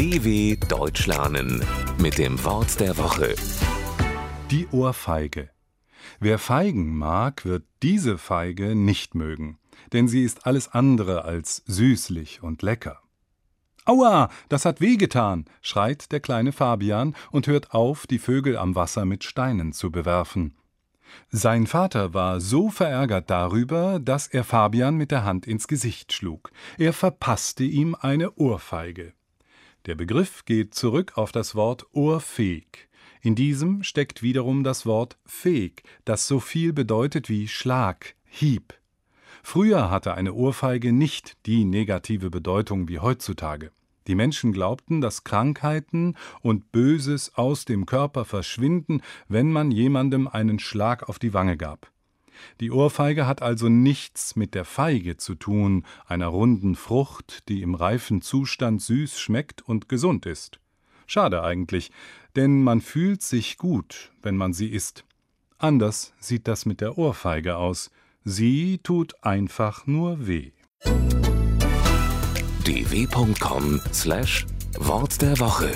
DW Deutsch lernen mit dem Wort der Woche. Die Ohrfeige. Wer Feigen mag, wird diese Feige nicht mögen, denn sie ist alles andere als süßlich und lecker. Aua, das hat wehgetan, schreit der kleine Fabian und hört auf, die Vögel am Wasser mit Steinen zu bewerfen. Sein Vater war so verärgert darüber, dass er Fabian mit der Hand ins Gesicht schlug. Er verpasste ihm eine Ohrfeige. Der Begriff geht zurück auf das Wort ohrfähig. In diesem steckt wiederum das Wort fähig, das so viel bedeutet wie Schlag, Hieb. Früher hatte eine Ohrfeige nicht die negative Bedeutung wie heutzutage. Die Menschen glaubten, dass Krankheiten und Böses aus dem Körper verschwinden, wenn man jemandem einen Schlag auf die Wange gab. Die Ohrfeige hat also nichts mit der Feige zu tun, einer runden Frucht, die im reifen Zustand süß schmeckt und gesund ist. Schade eigentlich, denn man fühlt sich gut, wenn man sie isst. Anders sieht das mit der Ohrfeige aus. Sie tut einfach nur weh. dw.com/wort der Woche